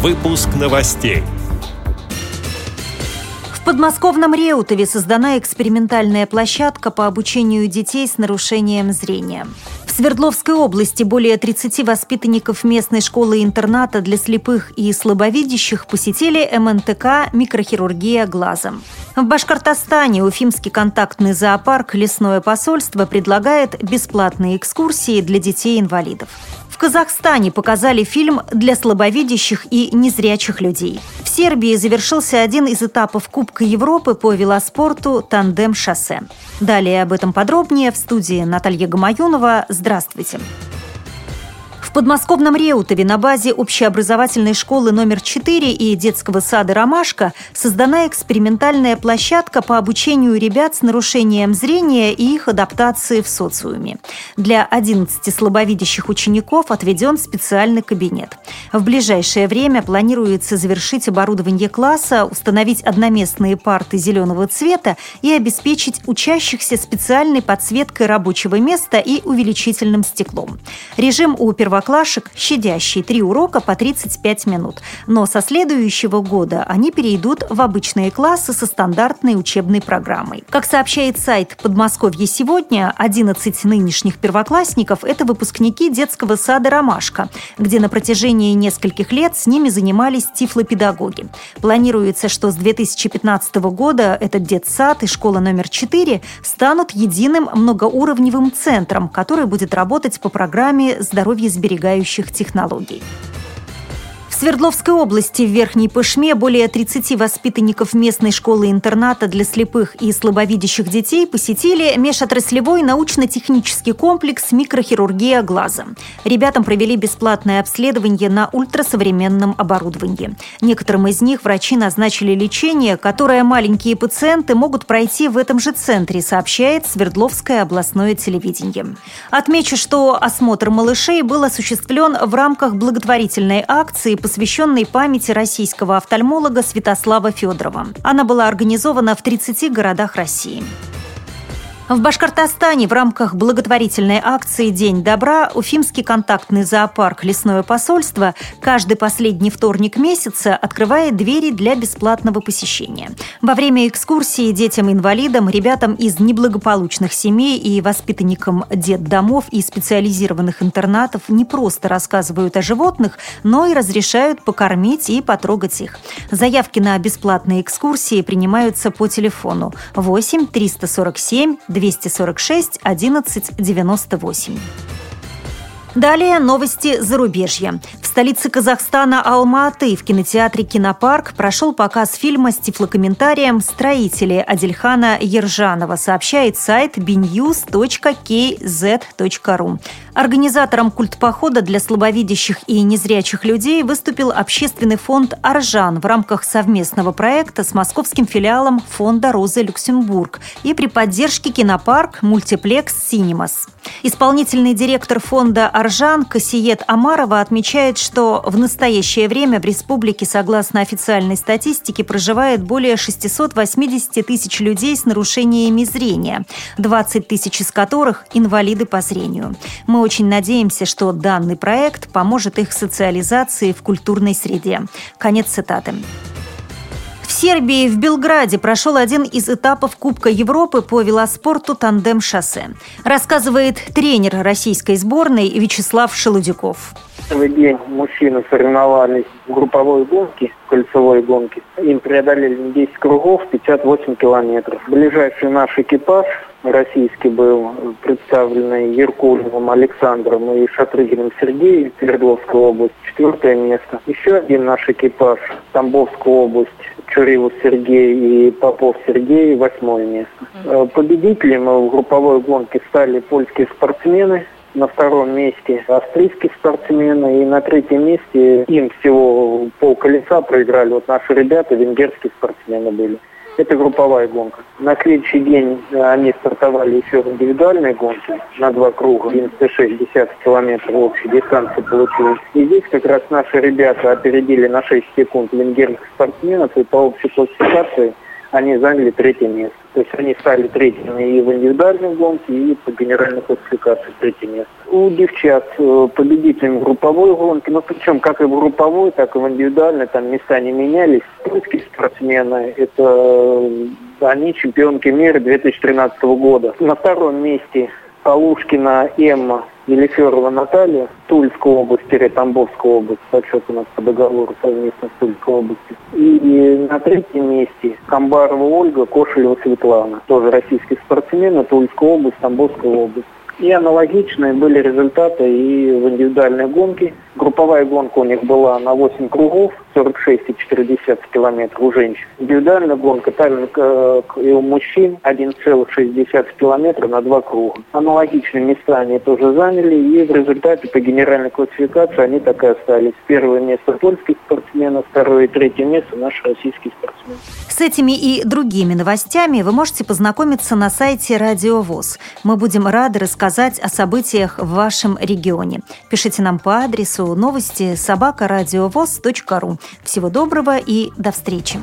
Выпуск новостей. В подмосковном Реутове создана экспериментальная площадка по обучению детей с нарушением зрения. В Свердловской области более 30 воспитанников местной школы-интерната для слепых и слабовидящих посетили МНТК «Микрохирургия глазом». В Башкортостане Уфимский контактный зоопарк «Лесное посольство» предлагает бесплатные экскурсии для детей-инвалидов. В Казахстане показали фильм для слабовидящих и незрячих людей. В Сербии завершился один из этапов Кубка Европы по велоспорту «Тандем-шоссе». Далее об этом подробнее в студии Наталья Гамаюнова. Здравствуйте. В подмосковном Реутове на базе общеобразовательной школы номер 4 и детского сада «Ромашка» создана экспериментальная площадка по обучению ребят с нарушением зрения и их адаптации в социуме. Для 11 слабовидящих учеников отведен специальный кабинет. В ближайшее время планируется завершить оборудование класса, установить одноместные парты зеленого цвета и обеспечить учащихся специальной подсветкой рабочего места и увеличительным стеклом. Режим у первоклассников первоклашек щадящий три урока по 35 минут. Но со следующего года они перейдут в обычные классы со стандартной учебной программой. Как сообщает сайт «Подмосковье сегодня», 11 нынешних первоклассников – это выпускники детского сада «Ромашка», где на протяжении нескольких лет с ними занимались тифлопедагоги. Планируется, что с 2015 года этот детсад и школа номер 4 станут единым многоуровневым центром, который будет работать по программе «Здоровье сбережения» сберегающих технологий. Свердловской области в Верхней Пышме более 30 воспитанников местной школы-интерната для слепых и слабовидящих детей посетили межотраслевой научно-технический комплекс «Микрохирургия глаза». Ребятам провели бесплатное обследование на ультрасовременном оборудовании. Некоторым из них врачи назначили лечение, которое маленькие пациенты могут пройти в этом же центре, сообщает Свердловское областное телевидение. Отмечу, что осмотр малышей был осуществлен в рамках благотворительной акции – посвященной памяти российского офтальмолога Святослава Федорова. Она была организована в 30 городах России. В Башкортостане в рамках благотворительной акции «День добра» Уфимский контактный зоопарк «Лесное посольство» каждый последний вторник месяца открывает двери для бесплатного посещения. Во время экскурсии детям-инвалидам, ребятам из неблагополучных семей и воспитанникам детдомов и специализированных интернатов не просто рассказывают о животных, но и разрешают покормить и потрогать их. Заявки на бесплатные экскурсии принимаются по телефону 8 347 246 11 98. Далее новости зарубежья. В столице Казахстана Алма-Аты в кинотеатре «Кинопарк» прошел показ фильма с тифлокомментарием «Строители» Адельхана Ержанова, сообщает сайт bnews.kz.ru. Организатором культпохода для слабовидящих и незрячих людей выступил общественный фонд «Аржан» в рамках совместного проекта с московским филиалом фонда «Роза Люксембург» и при поддержке кинопарк «Мультиплекс Синемас». Исполнительный директор фонда «Аржан» Кассиет Амарова отмечает, что в настоящее время в республике, согласно официальной статистике, проживает более 680 тысяч людей с нарушениями зрения, 20 тысяч из которых – инвалиды по зрению. Мы очень надеемся, что данный проект поможет их социализации в культурной среде. Конец цитаты. В Сербии, в Белграде, прошел один из этапов Кубка Европы по велоспорту «Тандем-шоссе». Рассказывает тренер российской сборной Вячеслав Шелудяков. Первый день мужчины соревновались в групповой гонке, кольцевой гонке. Им преодолели 10 кругов, 58 километров. Ближайший наш экипаж российский был представленный Еркулиным Александром и Шатрыгиным Сергеем, Свердловская область, четвертое место. Еще один наш экипаж, Тамбовская область, Чурилов Сергей и Попов Сергей, восьмое место. Э, победителем в групповой гонке стали польские спортсмены, на втором месте австрийские спортсмены. И на третьем месте им всего пол колеса проиграли. Вот наши ребята, венгерские спортсмены были. Это групповая гонка. На следующий день они стартовали еще в индивидуальной гонке на два круга, 96 километров общей дистанции получилось. И здесь как раз наши ребята опередили на 6 секунд венгерских спортсменов и по общей классификации они заняли третье место. То есть они стали третьими и в индивидуальной гонке, и по генеральной классификации третье место. У девчат э, победителем групповой гонки, ну причем как и в групповой, так и в индивидуальной, там места не менялись. Русские спортсмены, это э, они чемпионки мира 2013 года. На втором месте Полушкина Эмма Елиферова Наталья, Тульской области, Тамбовской области, подсчет у нас по договору совместно с Тульской областью. И на третьем месте Камбарова Ольга, Кошелева Светлана, тоже российские спортсмены, Тульская область, Тамбовская область. И аналогичные были результаты и в индивидуальной гонке. Групповая гонка у них была на 8 кругов, 46,4 километра у женщин. Индивидуальная гонка, так же как и у мужчин, 1,6 километра на два круга. Аналогичные места они тоже заняли, и в результате по генеральной классификации они так и остались. Первое место польских спортсменов, второе и третье место наши российские спортсмены. С этими и другими новостями вы можете познакомиться на сайте Радио ВОЗ. Мы будем рады рассказать о событиях в вашем регионе. Пишите нам по адресу новости собакарадиовоз.ру. Всего доброго и до встречи!